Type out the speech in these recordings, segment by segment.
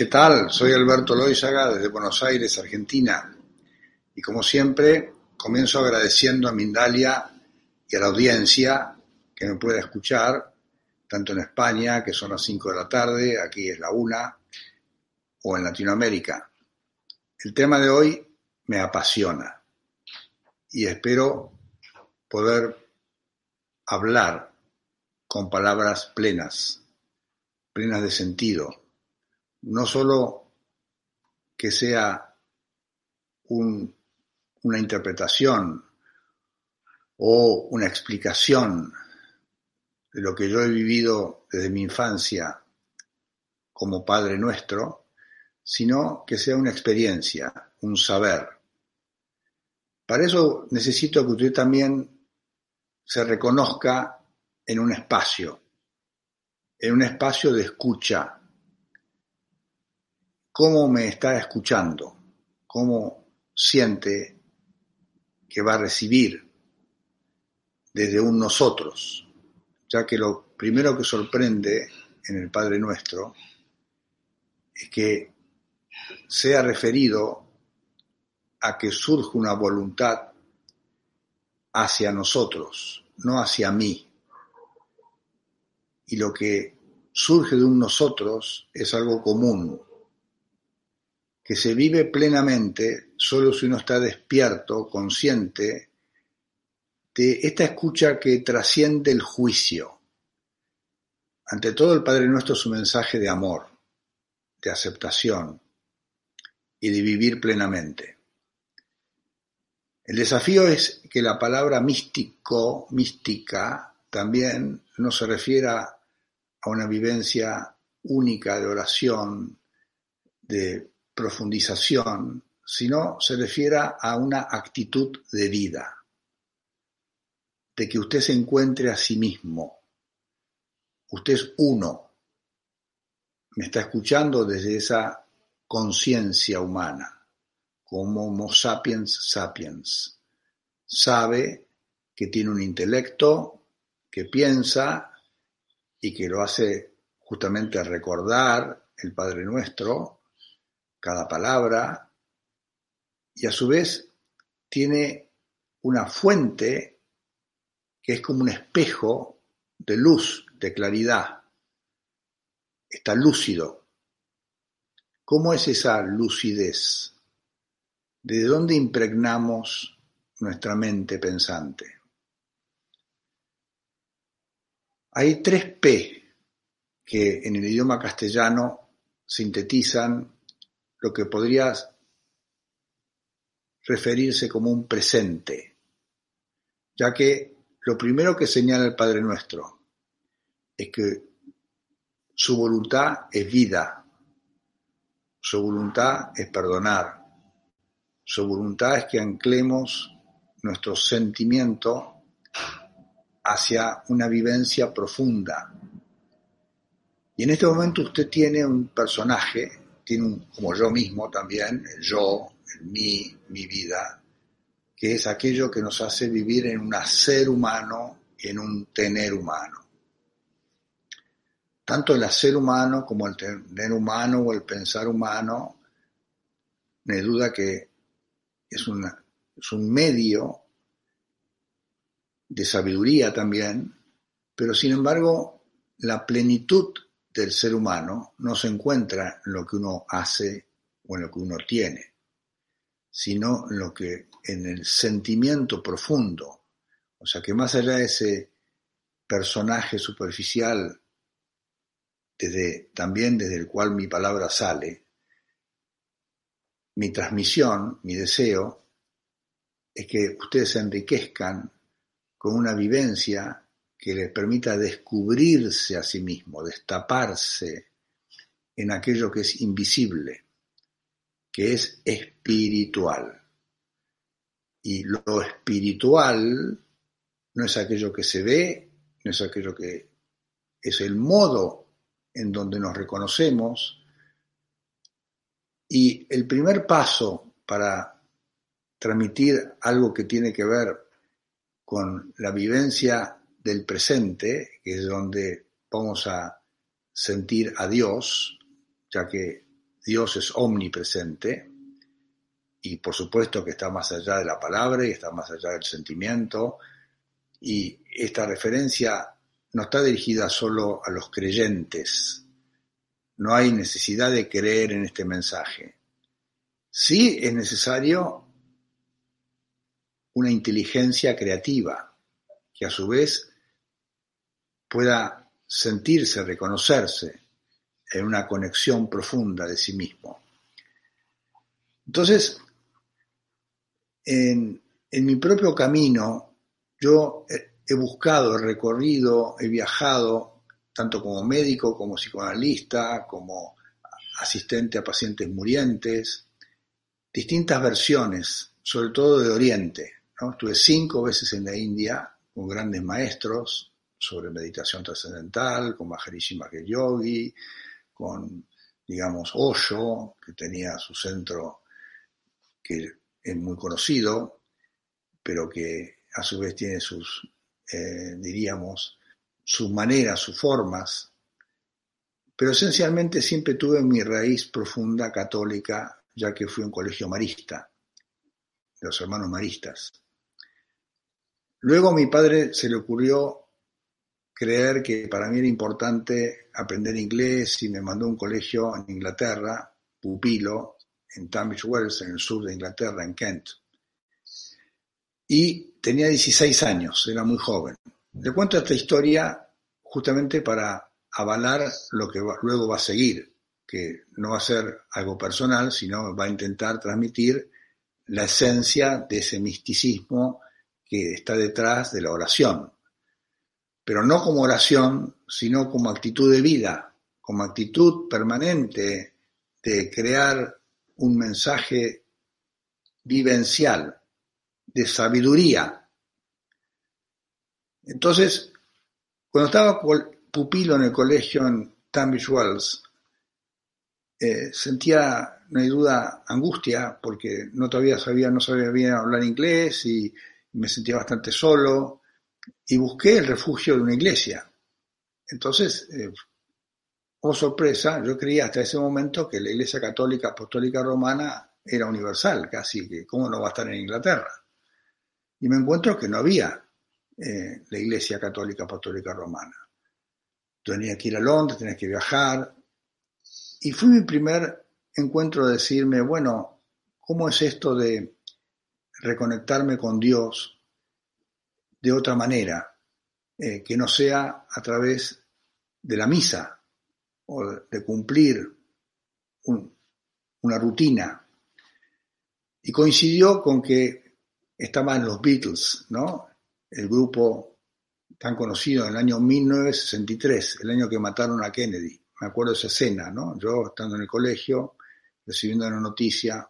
¿Qué tal? Soy Alberto Loizaga desde Buenos Aires, Argentina. Y como siempre, comienzo agradeciendo a Mindalia y a la audiencia que me puede escuchar, tanto en España, que son las 5 de la tarde, aquí es la 1, o en Latinoamérica. El tema de hoy me apasiona y espero poder hablar con palabras plenas, plenas de sentido, no solo que sea una interpretación o una explicación de lo que yo he vivido desde mi infancia como Padre nuestro, sino que sea una experiencia, un saber. Para eso necesito que usted también se reconozca en un espacio, en un espacio de escucha, cómo me está escuchando, cómo siente que va a recibir desde un nosotros, ya que lo primero que sorprende en el Padre Nuestro es que sea referido a que surge una voluntad hacia nosotros, no hacia mí. Y lo que surge de un nosotros es algo común, que se vive plenamente solo si uno está despierto, consciente de esta escucha que trasciende el juicio. Ante todo el Padre Nuestro es un mensaje de amor, de aceptación y de vivir plenamente. El desafío es que la palabra místico, mística, también no se refiera a una vivencia única de oración, de profundización, sino se refiere a una actitud de vida, de que usted se encuentre a sí mismo. Usted es uno. Me está escuchando desde esa conciencia humana, como Homo sapiens sapiens. Sabe que tiene un intelecto, que piensa y que lo hace justamente recordar el Padre Nuestro, cada palabra, y a su vez tiene una fuente que es como un espejo de luz, de claridad. Está lúcido. ¿Cómo es esa lucidez? ¿De dónde impregnamos nuestra mente pensante? Hay tres P que en el idioma castellano sintetizan lo que podría referirse como un presente, ya que lo primero que señala el Padre Nuestro es que su voluntad es vida, su voluntad es perdonar, su voluntad es que anclemos nuestro sentimiento hacia una vivencia profunda. Y en este momento usted tiene un personaje, tiene un, como yo mismo también, el yo, el mí, mi vida, que es aquello que nos hace vivir en un ser humano en un tener humano. Tanto el hacer humano como el tener humano o el pensar humano, no hay duda que es, es un medio de sabiduría también, pero sin embargo la plenitud del ser humano no se encuentra en lo que uno hace o en lo que uno tiene, sino en lo que en el sentimiento profundo, o sea que más allá de ese personaje superficial desde, también desde el cual mi palabra sale, mi transmisión, mi deseo, es que ustedes se enriquezcan con una vivencia que les permita descubrirse a sí mismo, destaparse en aquello que es invisible, que es espiritual. Y lo espiritual no es aquello que se ve, no es aquello que es el modo en donde nos reconocemos. Y el primer paso para transmitir algo que tiene que ver con la vivencia del presente, que es donde vamos a sentir a Dios, ya que Dios es omnipresente, y por supuesto que está más allá de la palabra y está más allá del sentimiento, y esta referencia no está dirigida solo a los creyentes, no hay necesidad de creer en este mensaje. Sí es necesario una inteligencia creativa que a su vez pueda sentirse, reconocerse en una conexión profunda de sí mismo. Entonces, en, mi propio camino, yo he buscado, he recorrido, he viajado, tanto como médico, como psicoanalista, como asistente a pacientes murientes, distintas versiones, sobre todo de Oriente, Estuve cinco veces en la India con grandes maestros sobre meditación trascendental, con Maharishi Mahesh Yogi, con, digamos, Osho, que tenía su centro que es muy conocido, pero que a su vez tiene sus, eh, diríamos, sus maneras, sus formas. Pero esencialmente siempre tuve mi raíz profunda católica, ya que fui a un colegio marista, los hermanos maristas. Luego a mi padre se le ocurrió creer que para mí era importante aprender inglés y me mandó a un colegio en Inglaterra, pupilo, en Tunbridge Wells, en el sur de Inglaterra, en Kent. Y tenía 16 años, era muy joven. Le cuento esta historia justamente para avalar lo que luego va a seguir, que no va a ser algo personal, sino va a intentar transmitir la esencia de ese misticismo que está detrás de la oración, pero no como oración, sino como actitud de vida, como actitud permanente de crear un mensaje vivencial, de sabiduría. Entonces, cuando estaba pupilo en el colegio en Tunbridge Wells, eh, sentía, no hay duda, angustia, porque no todavía sabía, no sabía bien hablar inglés y me sentía bastante solo y busqué el refugio de una iglesia. Entonces, eh, oh sorpresa, yo creía hasta ese momento que la Iglesia Católica Apostólica Romana era universal, casi que cómo no va a estar en Inglaterra. Y me encuentro que no había eh, la Iglesia Católica Apostólica Romana. Tenía que ir a Londres, tenía que viajar. Y fue mi primer encuentro de decirme, bueno, ¿cómo es esto de reconectarme con Dios de otra manera, eh, que no sea a través de la misa o de cumplir una rutina. Y coincidió con que estaban los Beatles, ¿no? El grupo tan conocido en el año 1963, el año que mataron a Kennedy. Me acuerdo de esa escena, ¿no? Yo estando en el colegio, recibiendo una noticia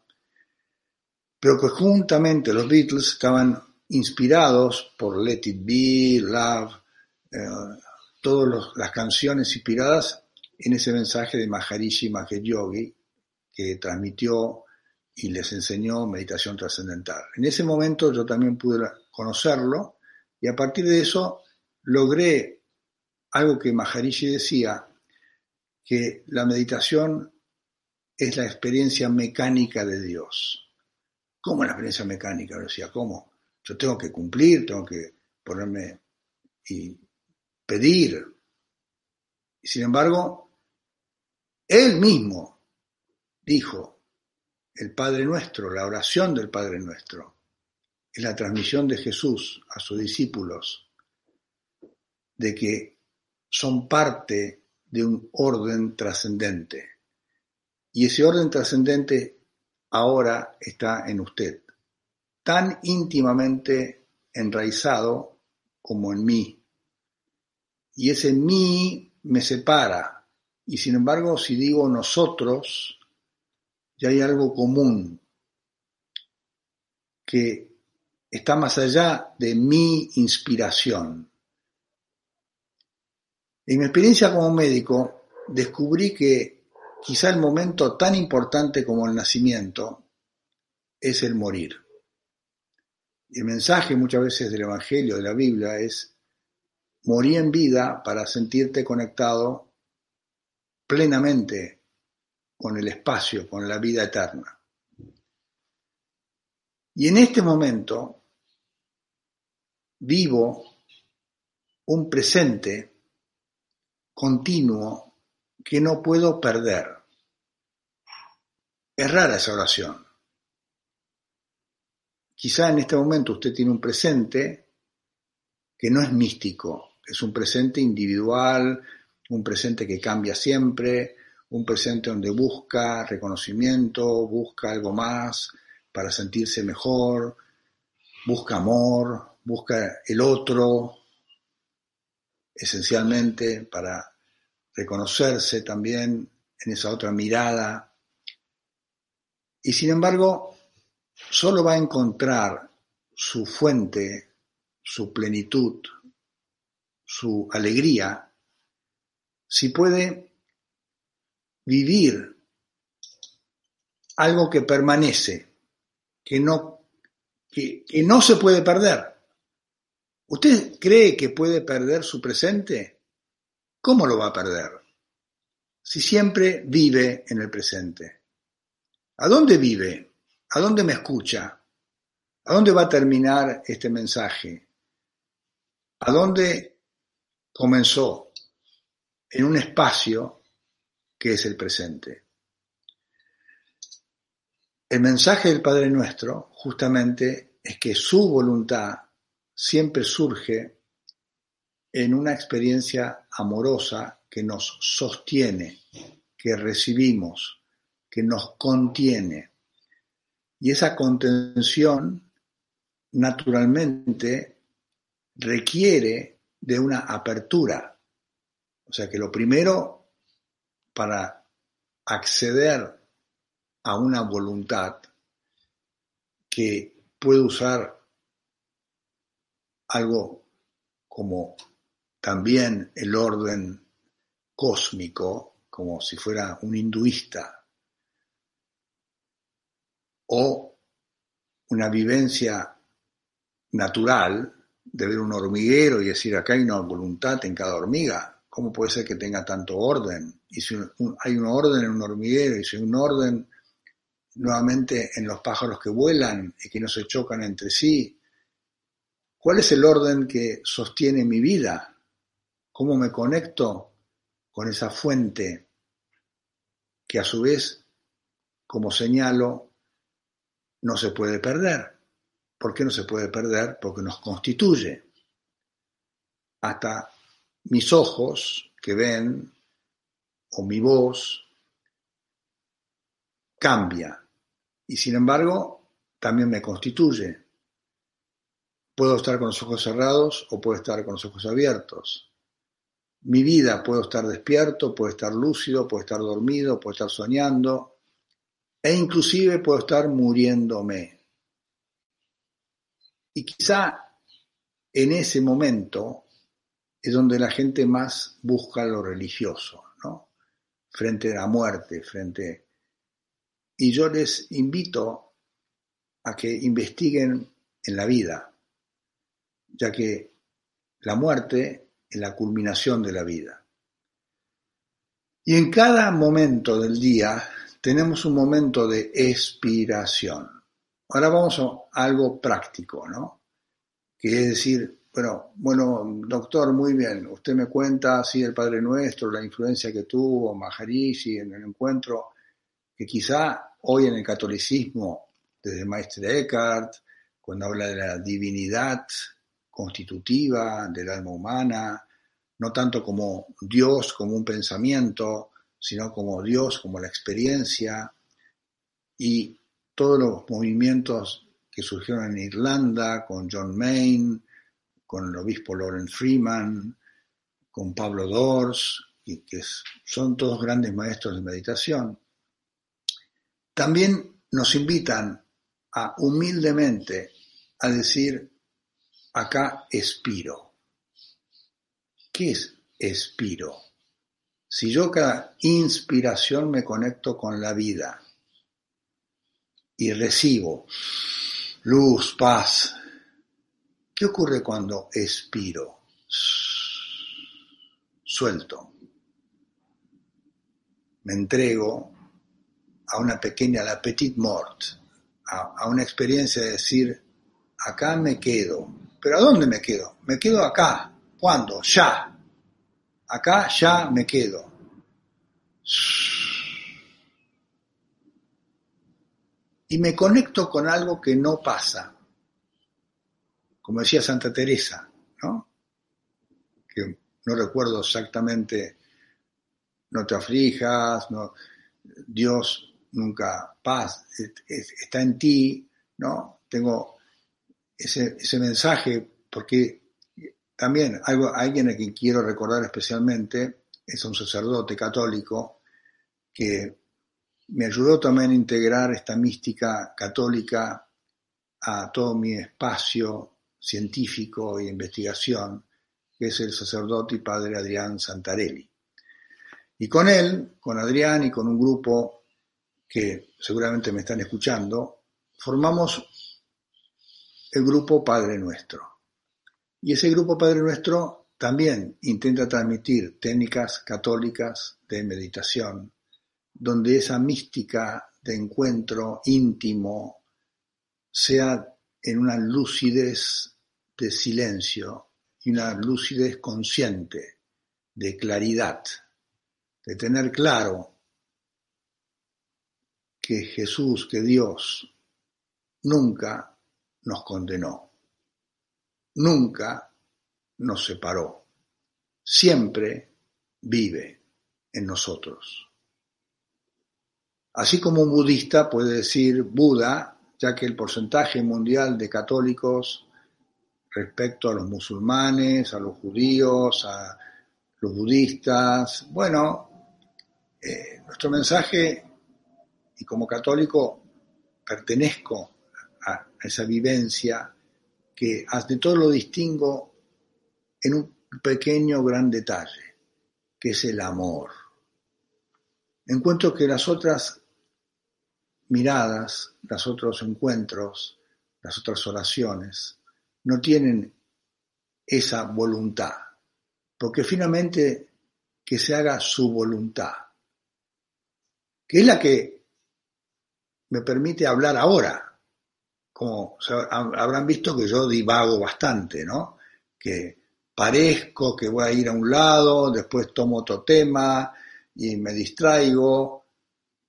pero que juntamente los Beatles estaban inspirados por Let It Be, Love, eh, todas las canciones inspiradas en ese mensaje de Maharishi Mahesh Yogi que transmitió y les enseñó meditación trascendental. En ese momento yo también pude conocerlo y a partir de eso logré algo que Maharishi decía, que la meditación es la experiencia mecánica de Dios. ¿Cómo la experiencia mecánica? Yo decía, ¿cómo? Yo tengo que cumplir, tengo que ponerme y pedir. Sin embargo, él mismo dijo, el Padre Nuestro, la oración del Padre Nuestro, es la transmisión de Jesús a sus discípulos de que son parte de un orden trascendente. Y ese orden trascendente ahora está en usted, tan íntimamente enraizado como en mí. Y ese mí me separa. Y sin embargo, si digo nosotros, ya hay algo común que está más allá de mi inspiración. En mi experiencia como médico, descubrí que quizá el momento tan importante como el nacimiento es el morir. El mensaje muchas veces del Evangelio, de la Biblia, es morir en vida para sentirte conectado plenamente con el espacio, con la vida eterna. Y en este momento vivo un presente continuo que no puedo perder. Es rara esa oración. Quizá en este momento usted tiene un presente que no es místico, es un presente individual, un presente que cambia siempre, un presente donde busca reconocimiento, busca algo más para sentirse mejor, busca amor, busca el otro, esencialmente para reconocerse también en esa otra mirada. Y sin embargo, solo va a encontrar su fuente, su plenitud, su alegría, si puede vivir algo que permanece, que no, que, que no se puede perder. ¿Usted cree que puede perder su presente? ¿Cómo lo va a perder? Si siempre vive en el presente. ¿A dónde vive? ¿A dónde me escucha? ¿A dónde va a terminar este mensaje? ¿A dónde comenzó? En un espacio que es el presente. El mensaje del Padre Nuestro justamente es que su voluntad siempre surge en una experiencia amorosa que nos sostiene, que recibimos, que nos contiene. Y esa contención naturalmente requiere de una apertura. O sea que lo primero para acceder a una voluntad que puede usar algo como también el orden cósmico, como si fuera un hinduista, o una vivencia natural de ver un hormiguero y decir acá hay una voluntad en cada hormiga, ¿cómo puede ser que tenga tanto orden? Y si hay un orden en un hormiguero y si hay un orden nuevamente en los pájaros que vuelan y que no se chocan entre sí, ¿cuál es el orden que sostiene mi vida? cómo me conecto con esa fuente que a su vez, como señalo, no se puede perder. ¿Por qué no se puede perder? Porque nos constituye. Hasta mis ojos que ven o mi voz cambia y sin embargo también me constituye. Puedo estar con los ojos cerrados o puedo estar con los ojos abiertos. Mi vida puedo estar despierto, puedo estar lúcido, puedo estar dormido, puedo estar soñando e inclusive puedo estar muriéndome. Y quizá en ese momento es donde la gente más busca lo religioso, ¿no? Frente a la muerte, frente... Y yo les invito a que investiguen en la vida, ya que la muerte es la culminación de la vida. Y en cada momento del día tenemos un momento de expiración. Ahora vamos a algo práctico, ¿no? Que es decir, bueno, bueno, doctor, muy bien, usted me cuenta así el Padre Nuestro, la influencia que tuvo Maharishi en el encuentro, que quizá hoy en el catolicismo, desde Maestre Eckhart, cuando habla de la divinidad constitutiva del alma humana, no tanto como Dios como un pensamiento, sino como Dios como la experiencia y todos los movimientos que surgieron en Irlanda con John Mayne, con el obispo Lawrence Freeman, con Pablo Dors, y que son todos grandes maestros de meditación, también nos invitan a humildemente a decir, acá expiro. ¿Qué es expiro? Si yo cada inspiración me conecto con la vida y recibo luz, paz, ¿qué ocurre cuando expiro? Suelto. Me entrego a una pequeña, la petite mort, a, a una experiencia de decir, acá me quedo. ¿Pero a dónde me quedo? Me quedo acá. ¿Cuándo? Ya. Acá ya me quedo. Y me conecto con algo que no pasa. Como decía Santa Teresa, ¿no? Que no recuerdo exactamente, no te aflijas, no, Dios nunca paz, está en ti, ¿no? Tengo ese, ese mensaje porque también algo, alguien a quien quiero recordar especialmente es un sacerdote católico que me ayudó también a integrar esta mística católica a todo mi espacio científico y investigación, que es el sacerdote y padre Adrián Santarelli. Y con él, con Adrián y con un grupo que seguramente me están escuchando, formamos el grupo Padre Nuestro. Y ese grupo Padre Nuestro también intenta transmitir técnicas católicas de meditación, donde esa mística de encuentro íntimo sea en una lucidez de silencio y una lucidez consciente, de claridad, de tener claro que Jesús, que Dios, nunca nos condenó nunca nos separó, siempre vive en nosotros. Así como un budista puede decir Buda, ya que el porcentaje mundial de católicos respecto a los musulmanes, a los judíos, a los budistas, bueno, eh, nuestro mensaje, y como católico pertenezco a esa vivencia, que ante todo lo distingo en un pequeño gran detalle, que es el amor. Encuentro que las otras miradas, los otros encuentros, las otras oraciones, no tienen esa voluntad, porque finalmente que se haga su voluntad, que es la que me permite hablar ahora, como habrán visto que yo divago bastante, ¿no? Que parezco que voy a ir a un lado, después tomo otro tema y me distraigo,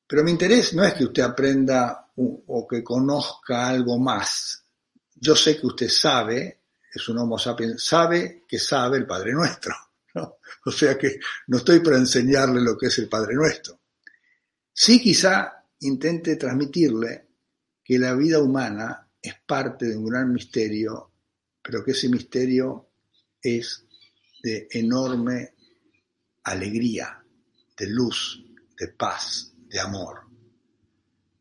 pero mi interés no es que usted aprenda o que conozca algo más. Yo sé que usted sabe, es un homo sapiens, sabe que sabe el Padre Nuestro. ¿no? O sea que no estoy para enseñarle lo que es el Padre Nuestro. Sí quizá intente transmitirle que la vida humana es parte de un gran misterio, pero que ese misterio es de enorme alegría, de luz, de paz, de amor,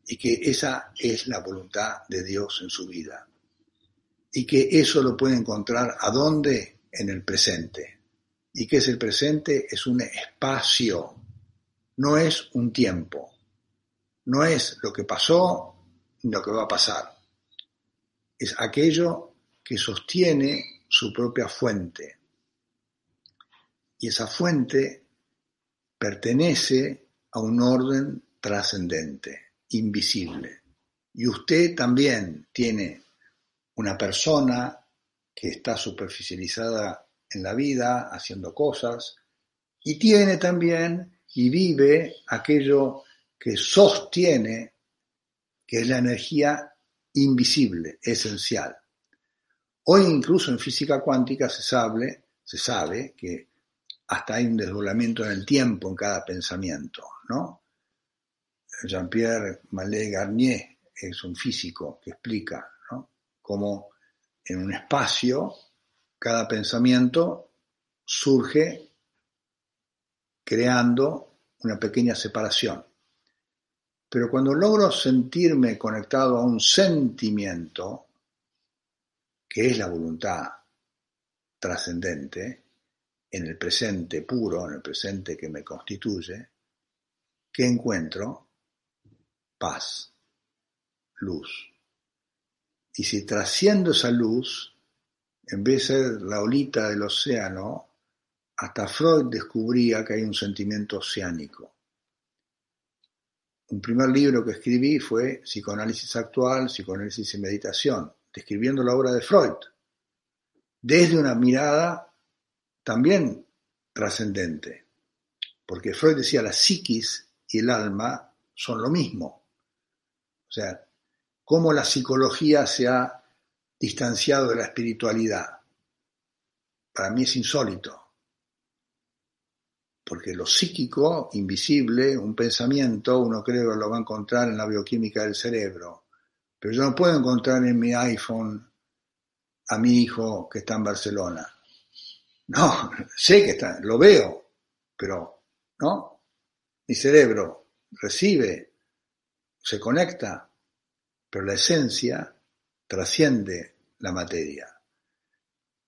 y que esa es la voluntad de Dios en su vida. y que eso lo puede encontrar ¿a dónde? En el presente. ¿Y qué es el presente? Es un espacio, no es un tiempo, no es lo que pasó lo que va a pasar. Es aquello que sostiene su propia fuente. Y esa fuente pertenece a un orden trascendente, invisible. Y usted también tiene una persona que está superficializada en la vida, haciendo cosas, y tiene también y vive aquello que sostiene, que es la energía invisible, esencial. Hoy incluso en física cuántica se sabe, se sabe que hasta hay un desdoblamiento en el tiempo en cada pensamiento, ¿no? Jean-Pierre Mallet Garnier es un físico que explica cómo en un espacio cada pensamiento surge creando una pequeña separación. Pero cuando logro sentirme conectado a un sentimiento, que es la voluntad trascendente, en el presente puro, en el presente que me constituye, ¿qué encuentro? Paz, luz. Y si trasciendo esa luz, en vez de ser la olita del océano, hasta Freud descubría que hay un sentimiento oceánico. Un primer libro que escribí fue Psicoanálisis actual, Psicoanálisis y meditación, describiendo la obra de Freud, desde una mirada también trascendente, porque Freud decía la psiquis y el alma son lo mismo. O sea, cómo la psicología se ha distanciado de la espiritualidad. Para mí es insólito, porque lo psíquico, invisible, un pensamiento, uno cree que lo va a encontrar en la bioquímica del cerebro, pero yo no puedo encontrar en mi iPhone a mi hijo que está en Barcelona. No, sé que está, lo veo, pero no. Mi cerebro recibe, se conecta, pero la esencia trasciende la materia.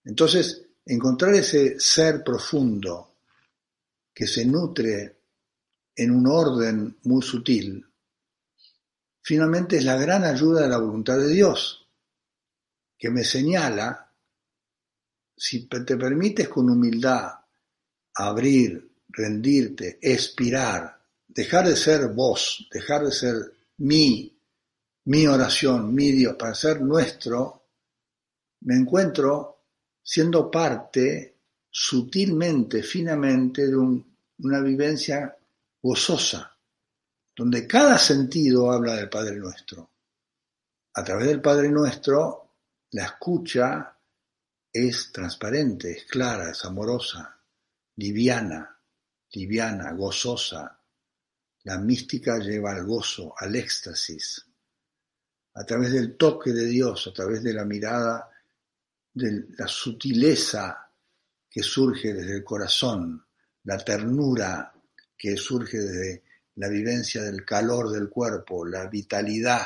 Entonces, encontrar ese ser profundo que se nutre en un orden muy sutil, finalmente es la gran ayuda de la voluntad de Dios, que me señala, si te permites con humildad abrir, rendirte, expirar, dejar de ser vos, dejar de ser mí, mi oración, mi Dios, para ser nuestro, me encuentro siendo parte sutilmente, finamente, de una vivencia gozosa, donde cada sentido habla del Padre Nuestro. A través del Padre Nuestro, la escucha es transparente, es clara, es amorosa, liviana, liviana, gozosa. La mística lleva al gozo, al éxtasis, a través del toque de Dios, a través de la mirada, de la sutileza que surge desde el corazón, la ternura que surge desde la vivencia del calor del cuerpo, la vitalidad,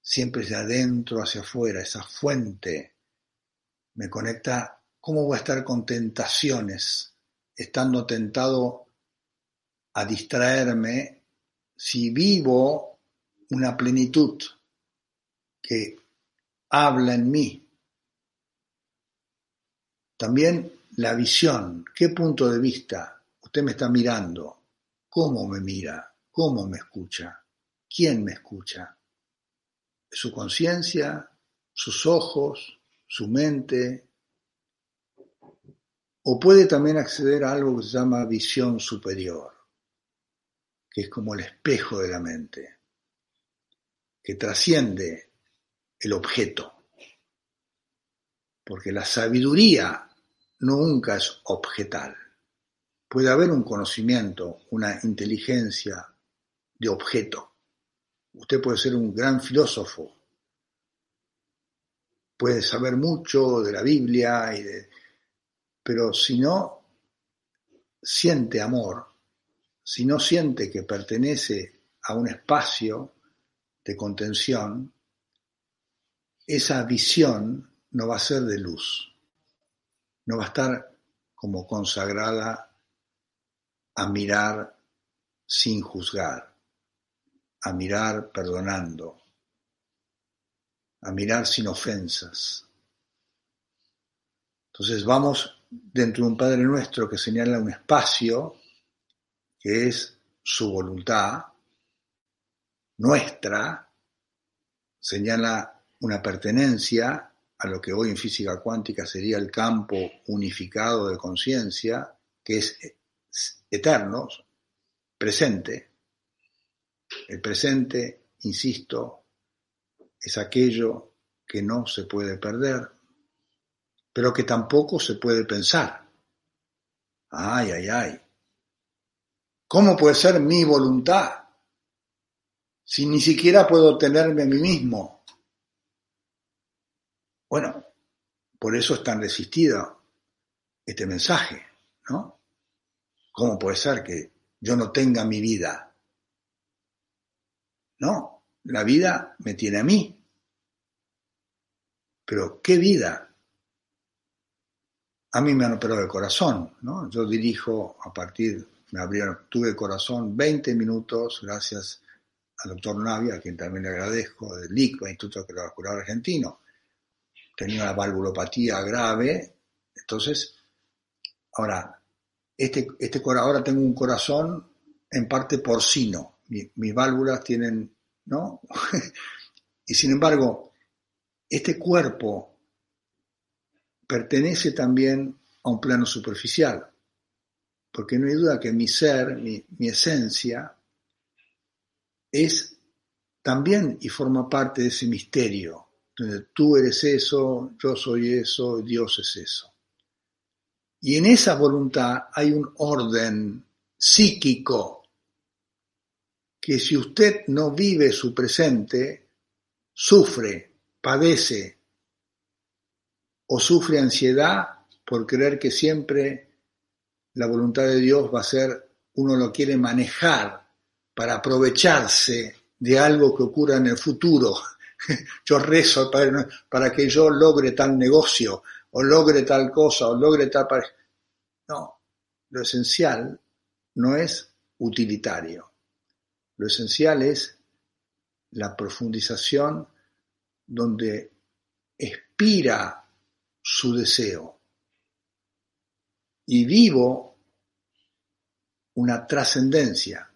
siempre de adentro hacia afuera, esa fuente, me conecta, ¿cómo voy a estar con tentaciones, estando tentado a distraerme si vivo una plenitud? que habla en mí. También la visión, qué punto de vista usted me está mirando, cómo me mira, cómo me escucha, quién me escucha. Su conciencia, sus ojos, su mente, o puede también acceder a algo que se llama visión superior, que es como el espejo de la mente, que trasciende el objeto. Porque la sabiduría nunca es objetal. Puede haber un conocimiento, una inteligencia de objeto. Usted puede ser un gran filósofo, puede saber mucho de la Biblia, y de, pero si no siente amor, si no siente que pertenece a un espacio de contención, esa visión no va a ser de luz, no va a estar como consagrada a mirar sin juzgar, a mirar perdonando, a mirar sin ofensas. Entonces vamos dentro de un Padre Nuestro que señala un espacio que es su voluntad, nuestra, señala una pertenencia a lo que hoy en física cuántica sería el campo unificado de conciencia, que es eterno, presente. El presente, insisto, es aquello que no se puede perder, pero que tampoco se puede pensar. Ay, ay, ay. ¿Cómo puede ser mi voluntad si ni siquiera puedo tenerme a mí mismo? Bueno, por eso es tan resistido este mensaje, ¿no? ¿Cómo puede ser que yo no tenga mi vida? No, la vida me tiene a mí. Pero, ¿qué vida? A mí me han operado el corazón, ¿no? Yo dirijo a partir, me abrieron, tuve corazón 20 minutos, gracias al doctor Navia, a quien también le agradezco, del ICBA, Instituto Cardiovascular Argentino. Tenía una valvulopatía grave, entonces, ahora, este, este, ahora tengo un corazón en parte porcino, mis válvulas tienen ¿no? y sin embargo, este cuerpo pertenece también a un plano superficial, porque no hay duda que mi ser, mi, esencia, es también y forma parte de ese misterio, tú eres eso, yo soy eso, Dios es eso. Y en esa voluntad hay un orden psíquico que si usted no vive su presente, sufre, padece o sufre ansiedad por creer que siempre la voluntad de Dios va a ser, uno lo quiere manejar para aprovecharse de algo que ocurra en el futuro. Yo rezo para, que yo logre tal negocio, o logre tal cosa, o logre tal... No, lo esencial no es utilitario. Lo esencial es la profundización donde expira su deseo. Y vivo una trascendencia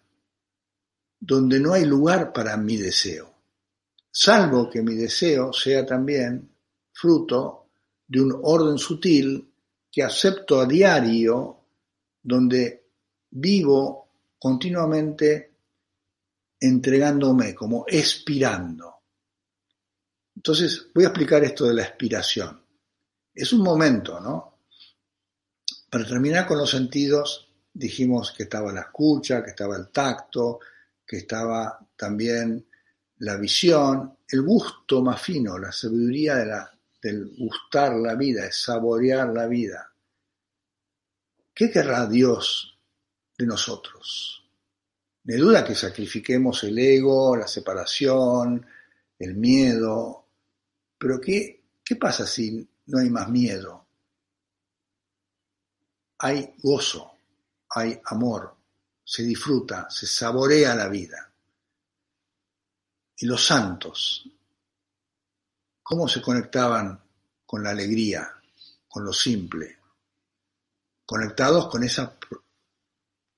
donde no hay lugar para mi deseo, salvo que mi deseo sea también fruto de un orden sutil que acepto a diario, donde vivo continuamente entregándome, como expirando. Entonces, voy a explicar esto de la expiración. Es un momento, ¿no? Para terminar con los sentidos, dijimos que estaba la escucha, que estaba el tacto, que estaba también la visión, el gusto más fino, la sabiduría del gustar la vida, de saborear la vida. ¿Qué querrá Dios de nosotros? de duda que sacrifiquemos el ego, la separación, el miedo, pero ¿qué, qué pasa si no hay más miedo? Hay gozo, hay amor, se disfruta, se saborea la vida. Y los santos, ¿cómo se conectaban con la alegría, con lo simple? Conectados con esa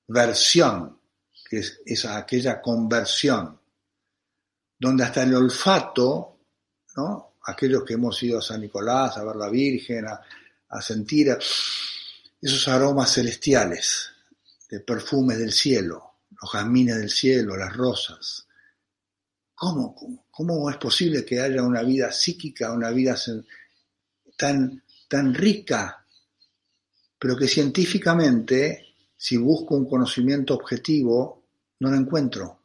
versión que es, aquella conversión, donde hasta el olfato, ¿no? aquellos que hemos ido a San Nicolás, a ver la Virgen, a, sentir esos aromas celestiales, de perfumes del cielo, los jazmines del cielo, las rosas. ¿Cómo, cómo, es posible que haya una vida psíquica, una vida tan, tan rica, pero que científicamente si busco un conocimiento objetivo, no la encuentro.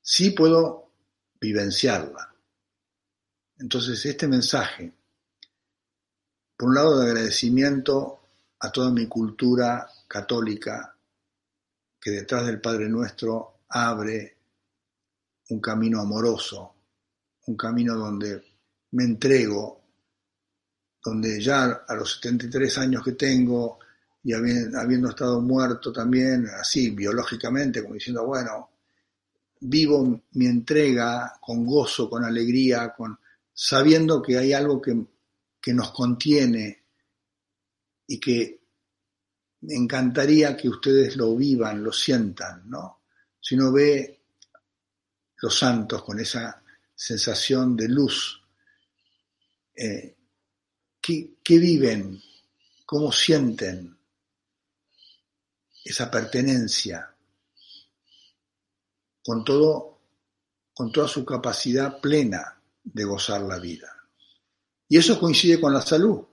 Sí puedo vivenciarla. Entonces, este mensaje, por un lado de agradecimiento a toda mi cultura católica, que detrás del Padre Nuestro abre un camino amoroso, un camino donde me entrego donde ya a los 73 años que tengo y habiendo estado muerto también, así biológicamente, como diciendo, bueno, vivo mi entrega con gozo, con alegría, con sabiendo que hay algo que, que nos contiene y que me encantaría que ustedes lo vivan, lo sientan, ¿no? Si uno ve los santos con esa sensación de luz, eh, ¿qué, viven? ¿Cómo sienten esa pertenencia? Con, todo, con toda su capacidad plena de gozar la vida. Y eso coincide con la salud.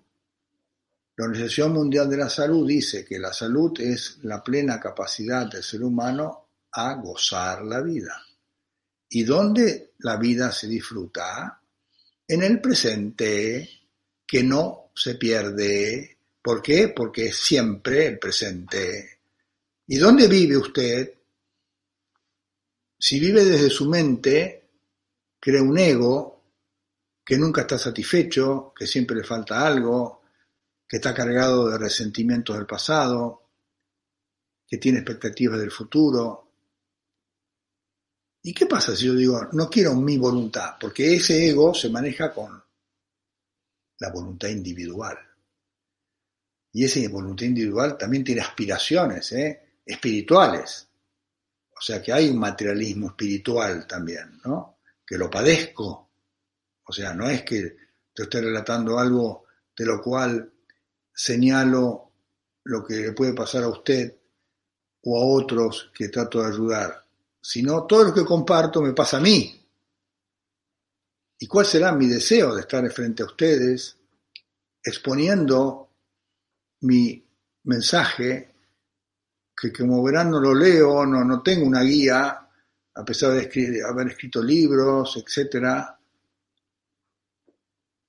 La Organización Mundial de la Salud dice que la salud es la plena capacidad del ser humano a gozar la vida. ¿Y dónde la vida se disfruta? En el presente, que no se pierde. ¿Por qué? Porque es siempre el presente. ¿Y dónde vive usted? Si vive desde su mente, crea un ego que nunca está satisfecho, que siempre le falta algo, que está cargado de resentimientos del pasado, que tiene expectativas del futuro. ¿Y qué pasa si yo digo, no quiero mi voluntad? Porque ese ego se maneja con la voluntad individual. Y esa voluntad individual también tiene aspiraciones ¿eh? espirituales. O sea que hay un materialismo espiritual también, ¿no? Que lo padezco. O sea, no es que te estoy relatando algo de lo cual señalo lo que le puede pasar a usted o a otros que trato de ayudar, sino todo lo que comparto me pasa a mí. ¿Y cuál será mi deseo de estar frente a ustedes exponiendo mi mensaje, que como verán no lo leo, no, no tengo una guía, a pesar de haber escrito libros, etc.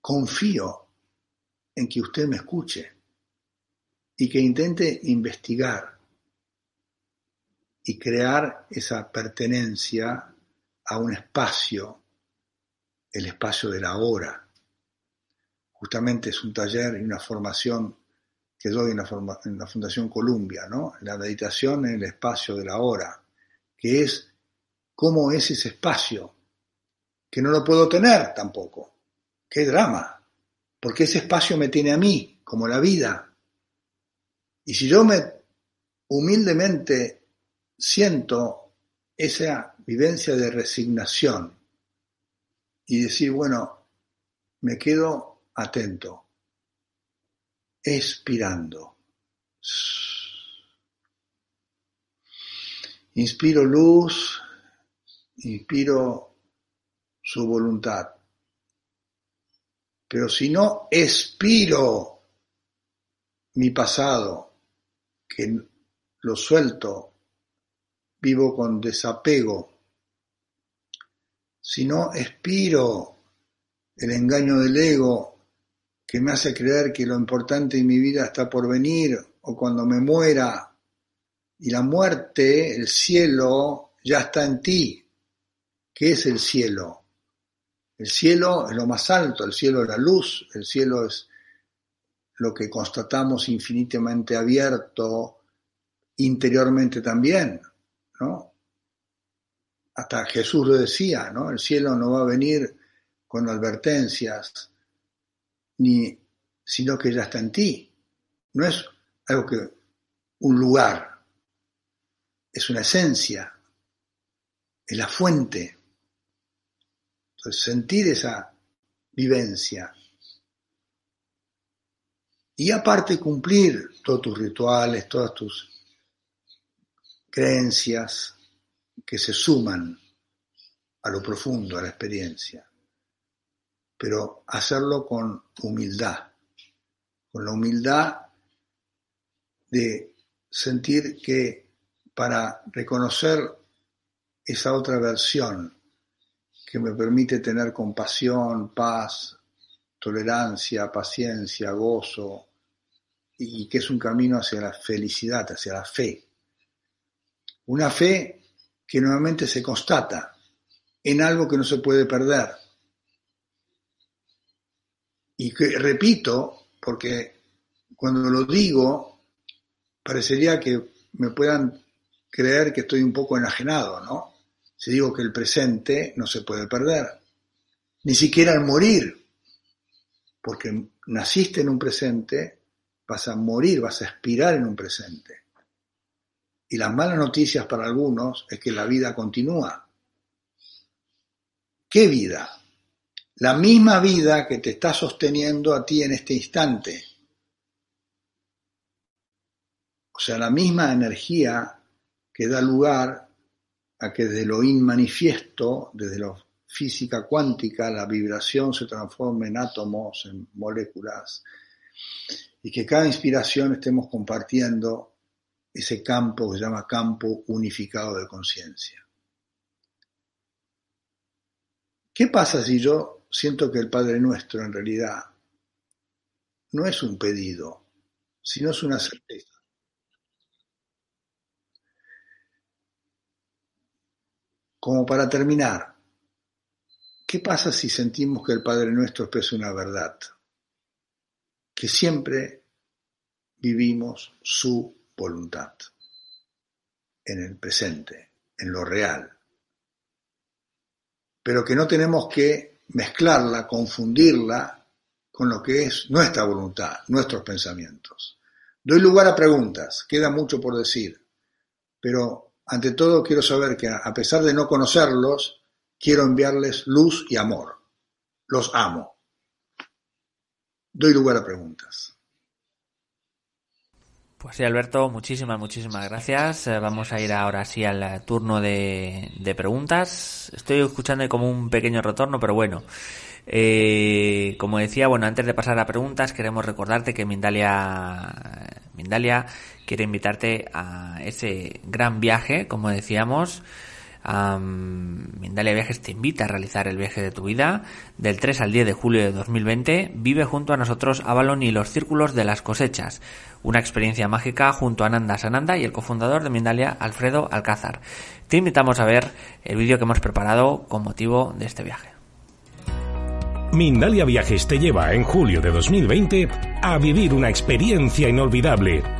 Confío en que usted me escuche y que intente investigar y crear esa pertenencia a un espacio, el espacio de la hora. Justamente es un taller y una formación que doy en la, Fundación Columbia, ¿no? La meditación en el espacio de la hora, que es cómo es ese espacio, que no lo puedo tener tampoco. Qué drama, porque ese espacio me tiene a mí, como la vida, y si yo me humildemente siento esa vivencia de resignación y decir, bueno, me quedo atento, expirando. Inspiro luz, inspiro su voluntad. Pero si no expiro mi pasado, que lo suelto, vivo con desapego, si no expiro el engaño del ego que me hace creer que lo importante en mi vida está por venir o cuando me muera y la muerte, el cielo, ya está en ti. ¿Qué es el cielo? El cielo es lo más alto, el cielo es la luz, el cielo es lo que constatamos infinitamente abierto interiormente también, ¿no? Hasta Jesús lo decía, ¿no? El cielo no va a venir con advertencias, ni, sino que ya está en ti. No es algo que, un lugar, es una esencia, es la fuente. Entonces, sentir esa vivencia, y aparte cumplir todos tus rituales, todas tus creencias que se suman a lo profundo, a la experiencia. Pero hacerlo con humildad, con la humildad de sentir que para reconocer esa otra versión que me permite tener compasión, paz, tolerancia, paciencia, gozo, y que es un camino hacia la felicidad, hacia la fe. Una fe que nuevamente se constata en algo que no se puede perder. Y que, repito, porque cuando lo digo, parecería que me puedan creer que estoy un poco enajenado, ¿no? Si digo que el presente no se puede perder, ni siquiera al morir, porque naciste en un presente, vas a morir, vas a expirar en un presente. Y las malas noticias para algunos es que la vida continúa. ¿Qué vida? La misma vida que te está sosteniendo a ti en este instante. O sea, la misma energía que da lugar a que desde lo inmanifiesto, desde la física cuántica, la vibración se transforme en átomos, en moléculas, y que cada inspiración estemos compartiendo ese campo que se llama campo unificado de conciencia. ¿Qué pasa si yo siento que el Padre Nuestro en realidad no es un pedido, sino es una certeza? Como para terminar, ¿qué pasa si sentimos que el Padre Nuestro expresa una verdad? Que siempre vivimos su voluntad en el presente, en lo real, pero que no tenemos que mezclarla, confundirla con lo que es nuestra voluntad, nuestros pensamientos. Doy lugar a preguntas, queda mucho por decir, pero ante todo quiero saber que a pesar de no conocerlos, quiero enviarles luz y amor. Los amo. Doy lugar a preguntas. Pues sí, Alberto, muchísimas, muchísimas gracias. Eh, vamos a ir ahora sí al turno de, preguntas. Estoy escuchando como un pequeño retorno, pero bueno. Eh, como decía, bueno, antes de pasar a preguntas, queremos recordarte que Mindalia, Mindalia quiere invitarte a ese gran viaje, como decíamos. Mindalia Viajes te invita a realizar el viaje de tu vida del 3 al 10 de julio de 2020. Vive junto a nosotros Avalon y los círculos de las cosechas. Una experiencia mágica junto a Nanda Sananda y el cofundador de Mindalia, Alfredo Alcázar. Te invitamos a ver el vídeo que hemos preparado con motivo de este viaje. Mindalia Viajes te lleva en julio de 2020 a vivir una experiencia inolvidable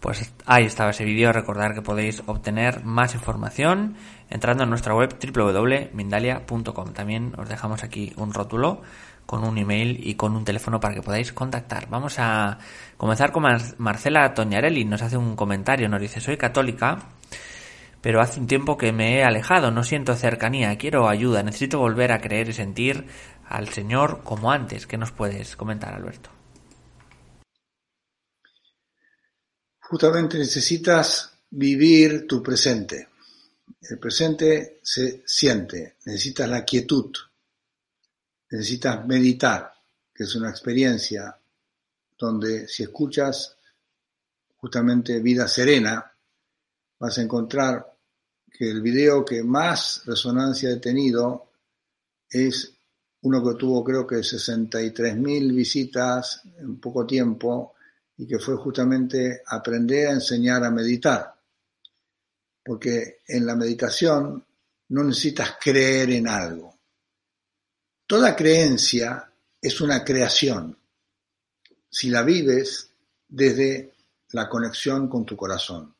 Pues ahí estaba ese vídeo. Recordar que podéis obtener más información entrando en nuestra web www.mindalia.com. También os dejamos aquí un rótulo con un email y con un teléfono para que podáis contactar. Vamos a comenzar con Marcela Toñarelli. Nos hace un comentario. Nos dice, soy católica, pero hace un tiempo que me he alejado. No siento cercanía. Quiero ayuda. Necesito volver a creer y sentir al Señor como antes. ¿Qué nos puedes comentar, Alberto? Justamente necesitas vivir tu presente. El presente se siente, necesitas la quietud, necesitas meditar, que es una experiencia donde si escuchas justamente vida serena, vas a encontrar que el video que más resonancia ha tenido es uno que tuvo creo que 63.000 visitas en poco tiempo y que fue justamente aprender a enseñar a meditar. Porque en la meditación no necesitas creer en algo. Toda creencia es una creación si la vives desde la conexión con tu corazón.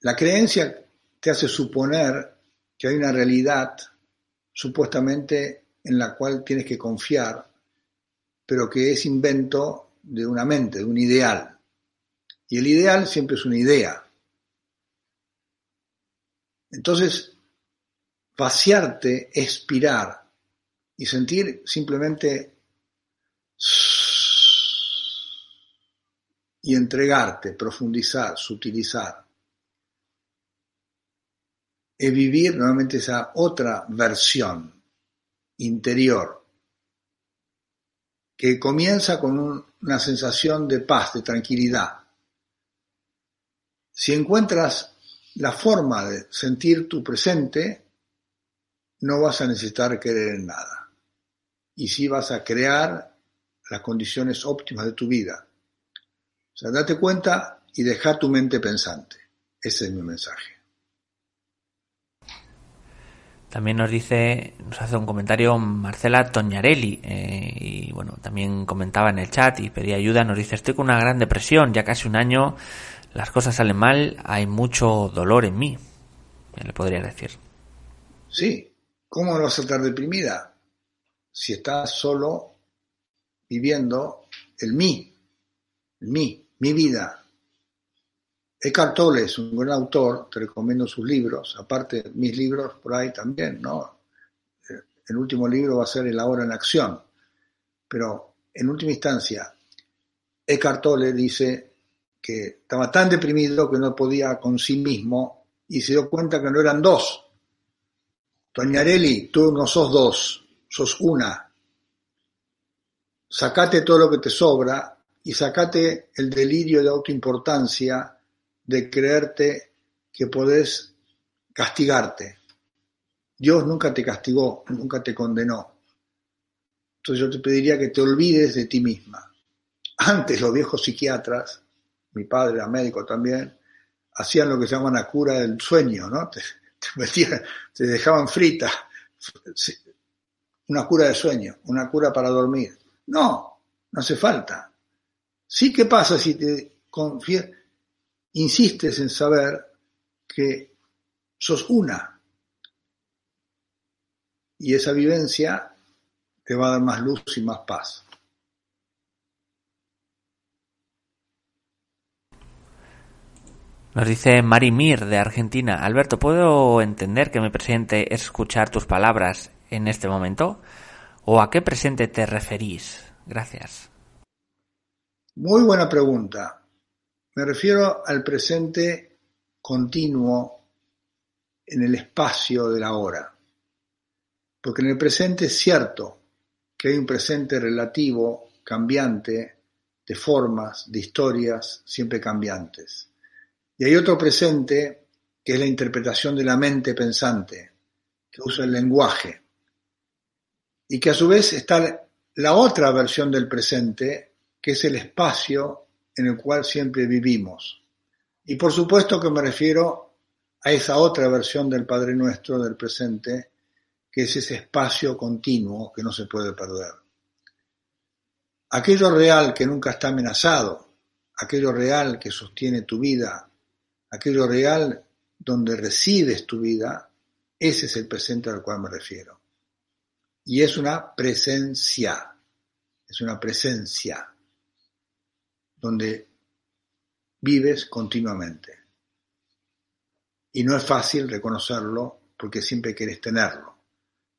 La creencia te hace suponer que hay una realidad supuestamente en la cual tienes que confiar pero que es invento de una mente, de un ideal. Y el ideal siempre es una idea. Entonces, vaciarte, expirar y sentir simplemente y entregarte, profundizar, sutilizar. es vivir nuevamente esa otra versión interior que comienza con un- una sensación de paz, de tranquilidad. Si encuentras la forma de sentir tu presente, no vas a necesitar querer en nada. Y sí vas a crear las condiciones óptimas de tu vida. O sea, date cuenta y deja tu mente pensante. Ese es mi mensaje. También nos dice, nos hace un comentario Marcela Toñarelli, eh, y bueno, también comentaba en el chat y pedía ayuda, nos dice, estoy con una gran depresión, ya casi un año, las cosas salen mal, hay mucho dolor en mí, ¿Qué le podría decir. Sí, ¿cómo no vas a estar deprimida si estás solo viviendo el mí, el mí, mi vida? Eckhart Tolle es un gran autor, te recomiendo sus libros, aparte mis libros por ahí también, ¿no? Eh, El último libro va a ser El ahora en acción, pero en última instancia, Eckhart Tolle dice que estaba tan deprimido que no podía con sí mismo y se dio cuenta que no eran dos, Toñarelli, tú no sos dos, sos una. Sacate todo lo que te sobra y sacate el delirio de autoimportancia de creerte que podés castigarte. Dios nunca te castigó, nunca te condenó. Entonces yo te pediría que te olvides de ti misma. Antes los viejos psiquiatras, mi padre era médico también, hacían lo que se llama la cura del sueño, ¿no? Te, metían, te dejaban frita, una cura de sueño, una cura para dormir. No, no hace falta. Sí que pasa si te confie- insistes en saber que sos una. Y esa vivencia te va a dar más luz y más paz. Nos dice Mari Mir de Argentina, Alberto, ¿puedo entender que mi presente es escuchar tus palabras en este momento? ¿O a qué presente te referís? Gracias. Muy buena pregunta. Me refiero al presente continuo en el espacio de la hora. Porque en el presente es cierto que hay un presente relativo, cambiante, de formas, de historias, siempre cambiantes. Y hay otro presente que es la interpretación de la mente pensante, que usa el lenguaje. Y que a su vez está la otra versión del presente, que es el espacio en el cual siempre vivimos. Y por supuesto que me refiero a esa otra versión del Padre Nuestro del presente, que es ese espacio continuo que no se puede perder. Aquello real que nunca está amenazado, aquello real que sostiene tu vida, aquello real donde resides tu vida, ese es el presente al cual me refiero. Y es una presencia, es una presencia donde vives continuamente. Y no es fácil reconocerlo porque siempre quieres tenerlo.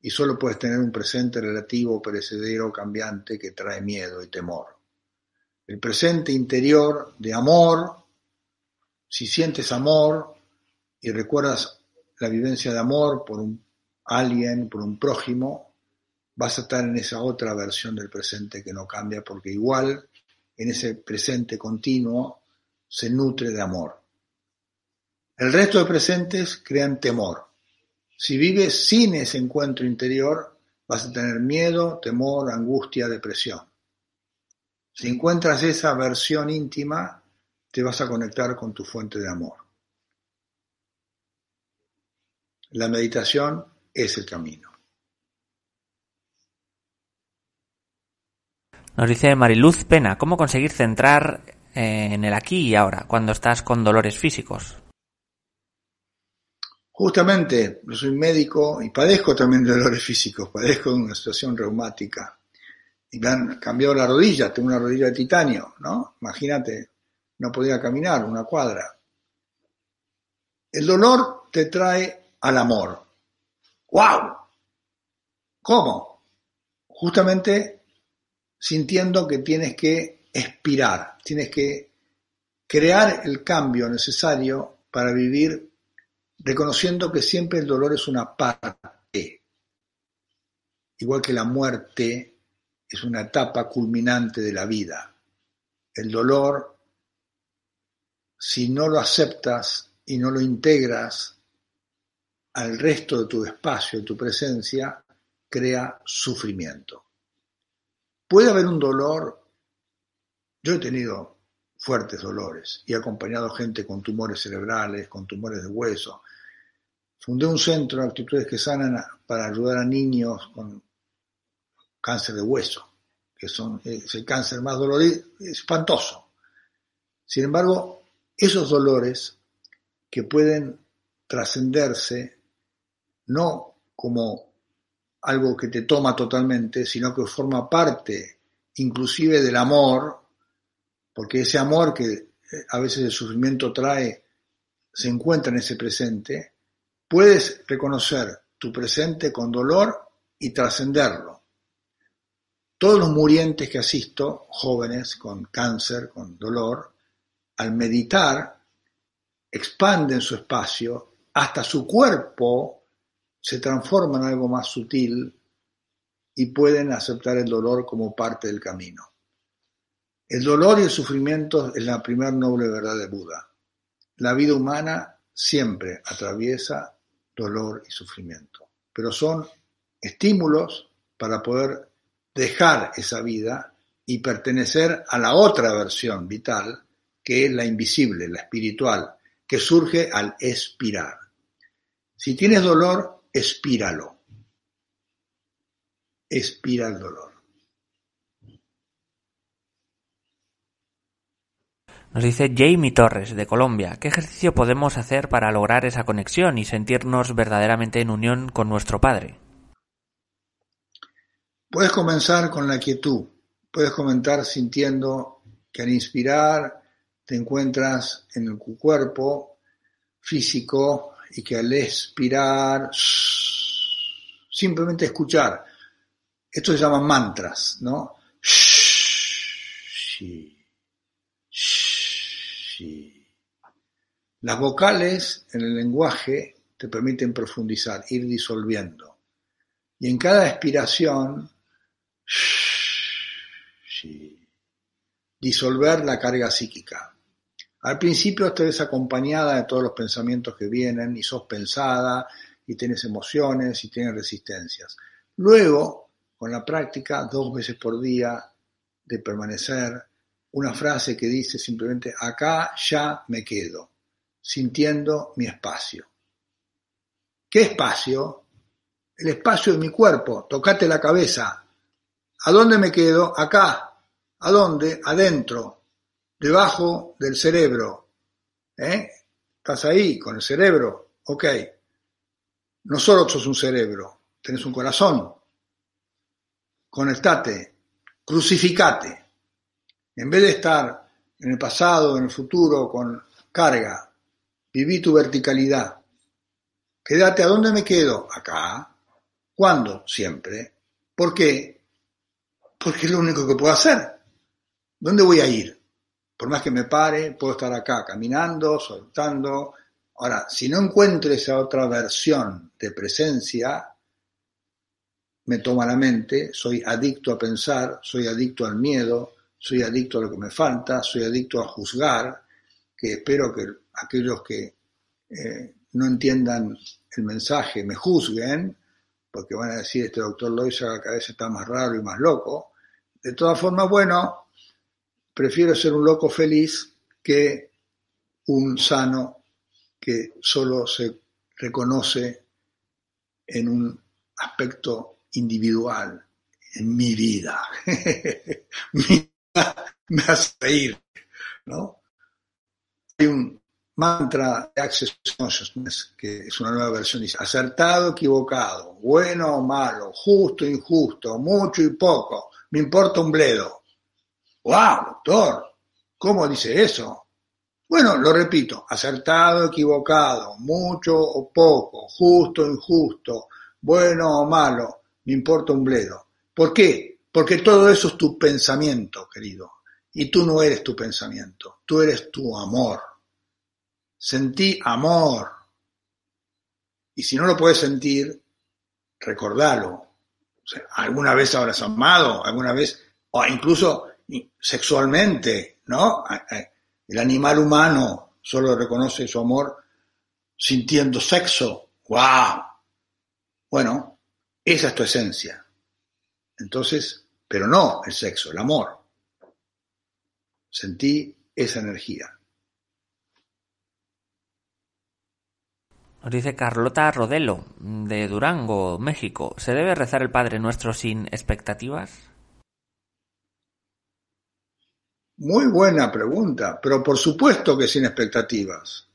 Y solo puedes tener un presente relativo, perecedero, cambiante, que trae miedo y temor. El presente interior de amor, si sientes amor y recuerdas la vivencia de amor por un alguien, por un prójimo, vas a estar en esa otra versión del presente que no cambia porque igual en ese presente continuo se nutre de amor. El resto de presentes crean temor. Si vives sin ese encuentro interior, vas a tener miedo, temor, angustia, depresión. Si encuentras esa versión íntima, te vas a conectar con tu fuente de amor. La meditación es el camino. Nos dice Mariluz Pena, ¿cómo conseguir centrar eh, en el aquí y ahora cuando estás con dolores físicos? Justamente, yo soy médico y padezco también de dolores físicos, padezco de una situación reumática. Y me han cambiado la rodilla, tengo una rodilla de titanio, ¿no? Imagínate, no podía caminar una cuadra. El dolor te trae al amor. ¡Wow! ¿Cómo? Justamente sintiendo que tienes que expirar, tienes que crear el cambio necesario para vivir reconociendo que siempre el dolor es una parte, igual que la muerte es una etapa culminante de la vida. El dolor, si no lo aceptas y no lo integras al resto de tu espacio, de tu presencia, crea sufrimiento. Puede haber un dolor, yo he tenido fuertes dolores y he acompañado gente con tumores cerebrales, con tumores de hueso. Fundé un centro de actitudes que sanan para ayudar a niños con cáncer de hueso, que son, es el cáncer más doloroso, espantoso. Sin embargo, esos dolores que pueden trascenderse no como algo que te toma totalmente, sino que forma parte inclusive del amor, porque ese amor que eh, a veces el sufrimiento trae se encuentra en ese presente, puedes reconocer tu presente con dolor y trascenderlo. Todos los murientes que asisto, jóvenes con cáncer, con dolor, al meditar, expanden su espacio, hasta su cuerpo se transforma en algo más sutil y pueden aceptar el dolor como parte del camino. El dolor y el sufrimiento es la primera noble verdad de Buda. La vida humana siempre atraviesa dolor y sufrimiento, pero son estímulos para poder dejar esa vida y pertenecer a la otra versión vital, que es la invisible, la espiritual, que surge al expirar. Si tienes dolor, expíralo. Expira el dolor. Nos dice Jamie Torres, de Colombia, ¿qué ejercicio podemos hacer para lograr esa conexión y sentirnos verdaderamente en unión con nuestro Padre? Puedes comenzar con la quietud, puedes comenzar sintiendo que al inspirar te encuentras en el cuerpo físico y que al expirar simplemente escuchar. Esto se llama mantras, ¿no? Las vocales en el lenguaje te permiten profundizar, ir disolviendo. Y en cada expiración, disolver la carga psíquica. Al principio estés acompañada de todos los pensamientos que vienen y sos pensada y tienes emociones y tienes resistencias. Luego, con la práctica, dos veces por día de permanecer, una frase que dice simplemente, acá ya me quedo sintiendo mi espacio. ¿Qué espacio? El espacio de mi cuerpo. Tocate la cabeza. ¿A dónde me quedo? Acá. ¿A dónde? Adentro. Debajo del cerebro. ¿Eh? ¿Estás ahí con el cerebro? Ok. No solo sos un cerebro, tenés un corazón. Conectate, crucificate. En vez de estar en el pasado, en el futuro, con carga, Viví tu verticalidad. Quédate, ¿a dónde me quedo? Acá. ¿Cuándo? Siempre. ¿Por qué? Porque es lo único que puedo hacer. ¿Dónde voy a ir? Por más que me pare, puedo estar acá caminando, soltando. Ahora, si no encuentro esa otra versión de presencia, me toma la mente, soy adicto a pensar, soy adicto al miedo, soy adicto a lo que me falta, soy adicto a juzgar, que espero que aquellos que eh, no entiendan el mensaje me juzguen, porque van a decir, este doctor Loisa cada vez está más raro y más loco. De todas formas, bueno, prefiero ser un loco feliz que un sano que solo se reconoce en un aspecto individual, en mi vida. mi vida me hace reír, ¿no? Hay un, mantra de Access Consciousness, que es una nueva versión, dice acertado, equivocado, bueno o malo, justo, injusto, mucho y poco, me importa un bledo. ¡Wow, doctor! ¿Cómo dice eso? Bueno, lo repito, acertado, equivocado, mucho o poco, justo, o injusto, bueno o malo, me importa un bledo. ¿Por qué? Porque todo eso es tu pensamiento, querido. Y tú no eres tu pensamiento, tú eres tu amor. Sentí amor. Y si no lo puedes sentir, recordalo. ¿Alguna vez habrás amado? ¿Alguna vez? O incluso sexualmente, ¿no? El animal humano solo reconoce su amor sintiendo sexo. ¡Wow! Bueno, esa es tu esencia. Entonces, pero no el sexo, el amor. Sentí esa energía. Nos dice Carlota Rodelo, de Durango, México. ¿Se debe rezar el Padre Nuestro sin expectativas? Muy buena pregunta, pero por supuesto que sin expectativas.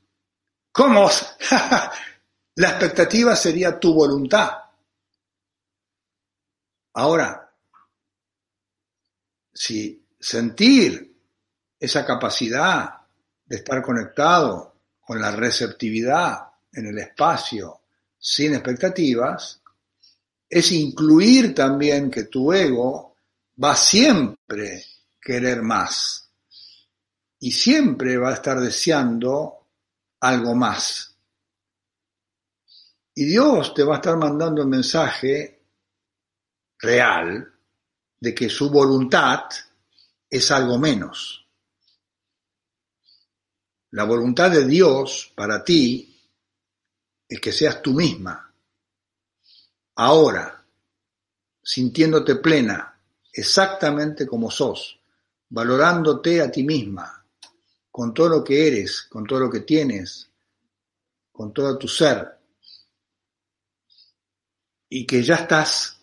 ¿Cómo? La expectativa sería tu voluntad. Ahora, si sentir esa capacidad de estar conectado con la receptividad en el espacio sin expectativas, es incluir también que tu ego va siempre querer más y siempre va a estar deseando algo más. Y Dios te va a estar mandando el mensaje real de que su voluntad es algo menos. La voluntad de Dios para ti es que seas tú misma, ahora, sintiéndote plena, exactamente como sos, valorándote a ti misma, con todo lo que eres, con todo lo que tienes, con todo tu ser, y que ya estás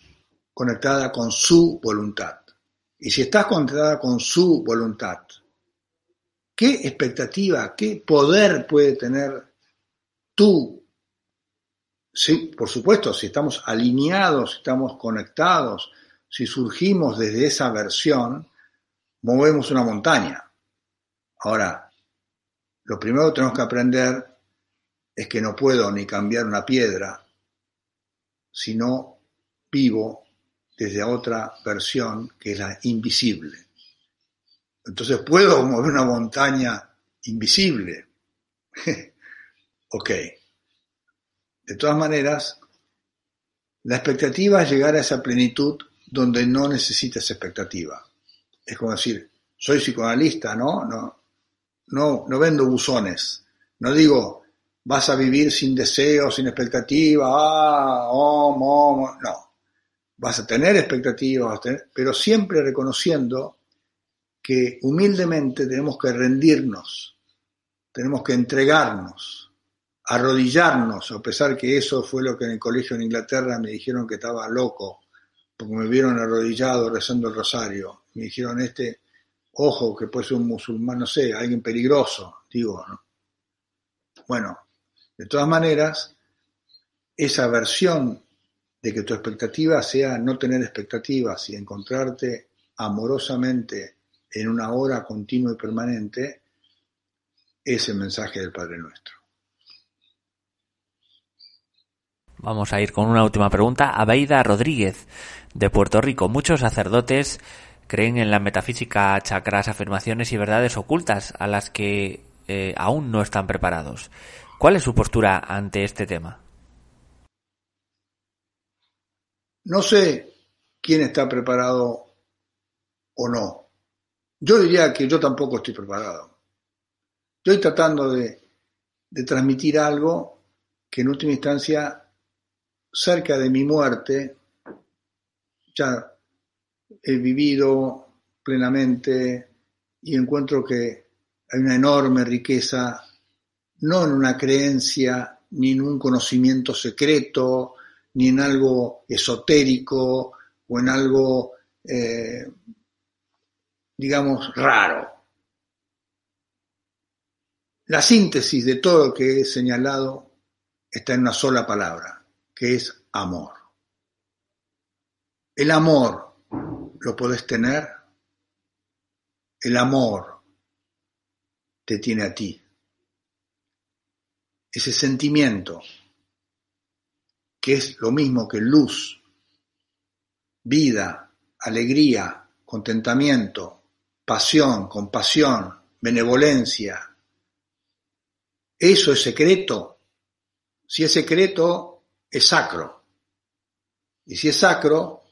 conectada con su voluntad. Y si estás conectada con su voluntad, ¿qué expectativa, qué poder puede tener tú Sí, por supuesto, si estamos alineados, si estamos conectados, si surgimos desde esa versión, movemos una montaña. Ahora, lo primero que tenemos que aprender es que no puedo ni cambiar una piedra si no vivo desde otra versión que es la invisible. Entonces puedo mover una montaña invisible. ok. De todas maneras, la expectativa es llegar a esa plenitud donde no necesitas expectativa. Es como decir, soy psicoanalista, ¿no? No, no, no vendo buzones. No digo, vas a vivir sin deseo, sin expectativa, ah, oh, no. Vas a tener expectativas, pero siempre reconociendo que humildemente tenemos que rendirnos, tenemos que entregarnos arrodillarnos, a pesar que eso fue lo que en el colegio en Inglaterra me dijeron que estaba loco, porque me vieron arrodillado rezando el rosario. Me dijeron, este, ojo, que puede ser un musulmán, no sé, alguien peligroso, digo, ¿no? Bueno, de todas maneras, esa versión de que tu expectativa sea no tener expectativas y encontrarte amorosamente en una hora continua y permanente, es el mensaje del Padre Nuestro. Vamos a ir con una última pregunta. Abeida Rodríguez, de Puerto Rico. Muchos sacerdotes creen en la metafísica, chakras, afirmaciones y verdades ocultas a las que eh, aún no están preparados. ¿Cuál es su postura ante este tema? No sé quién está preparado o no. Yo diría que yo tampoco estoy preparado. Estoy tratando de transmitir algo que en última instancia cerca de mi muerte, ya he vivido plenamente y encuentro que hay una enorme riqueza, no en una creencia, ni en un conocimiento secreto, ni en algo esotérico o en algo, eh, digamos, raro. La síntesis de todo lo que he señalado está en una sola palabra, que es amor. El amor lo podés tener, el amor te tiene a ti. Ese sentimiento que es lo mismo que luz, vida, alegría, contentamiento, pasión, compasión, benevolencia. Eso es secreto Si es secreto, es sacro. Y si es sacro,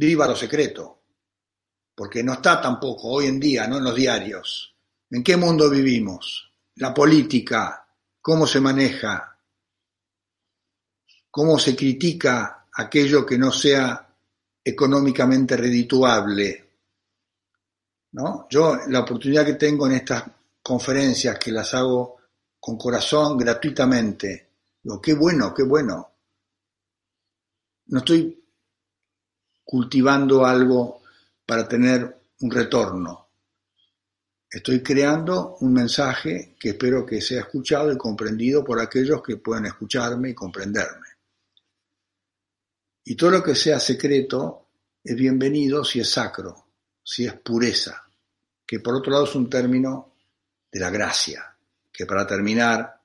viva lo secreto. Porque no está tampoco hoy en día, no en los diarios. ¿En qué mundo vivimos? La política, cómo se maneja, cómo se critica aquello que no sea económicamente redituable. ¿no? Yo la oportunidad que tengo en estas conferencias que las hago con corazón gratuitamente, digo, qué bueno, qué bueno. No estoy cultivando algo para tener un retorno. Estoy creando un mensaje que espero que sea escuchado y comprendido por aquellos que pueden escucharme y comprenderme. Y todo lo que sea secreto es bienvenido si es sacro, si es pureza, que por otro lado es un término de la gracia, que para terminar,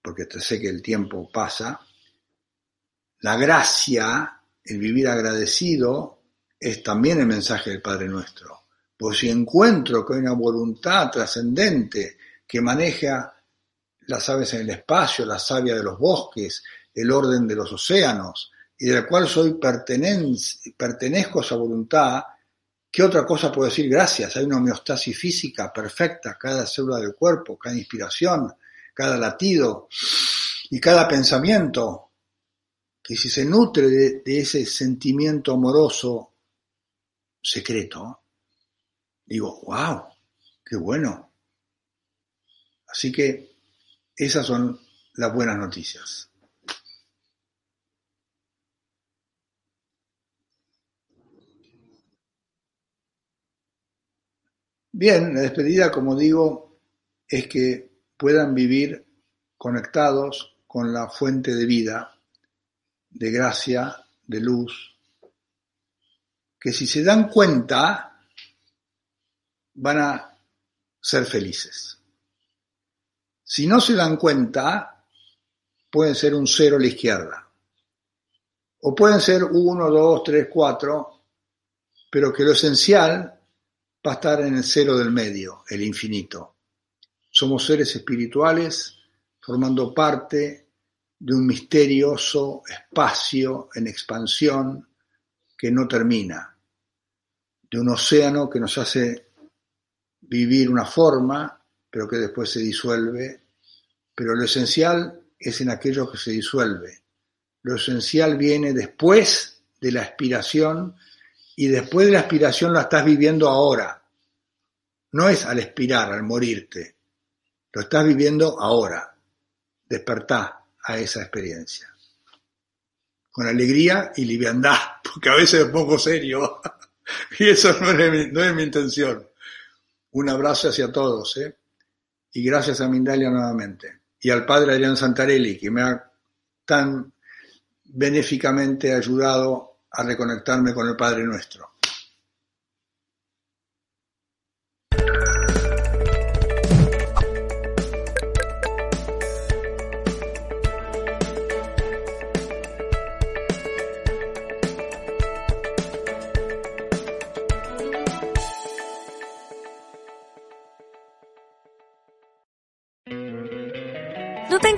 porque sé que el tiempo pasa, la gracia, el vivir agradecido, es también el mensaje del Padre Nuestro. Pues si encuentro que hay una voluntad trascendente que maneja las aves en el espacio, la savia de los bosques, el orden de los océanos, y de la cual soy pertenezco a esa voluntad, ¿qué otra cosa puedo decir? Gracias, hay una homeostasis física perfecta, cada célula del cuerpo, cada inspiración, cada latido y cada pensamiento, que si se nutre de, ese sentimiento amoroso secreto, digo, wow, qué bueno. Así que esas son las buenas noticias. Bien, la despedida, como digo, es que puedan vivir conectados con la fuente de vida, de gracia, de luz, que si se dan cuenta van a ser felices. Si no se dan cuenta, pueden ser un cero a la izquierda. O pueden ser uno, dos, tres, cuatro, pero que lo esencial va a estar en el cero del medio, el infinito. Somos seres espirituales formando parte de un misterioso espacio en expansión que no termina, de un océano que nos hace vivir una forma, pero que después se disuelve, pero lo esencial es en aquello que se disuelve. Lo esencial viene después de la aspiración y después de la aspiración la estás viviendo ahora. No es al expirar, al morirte. Lo estás viviendo ahora. Despertá a esa experiencia. Con alegría y liviandad, porque a veces es poco serio. y eso no es, mi, no es mi intención. Un abrazo hacia todos, ¿eh? Y gracias a Mindalia nuevamente. Y al padre Adrián Santarelli, que me ha tan benéficamente ayudado a reconectarme con el Padre Nuestro.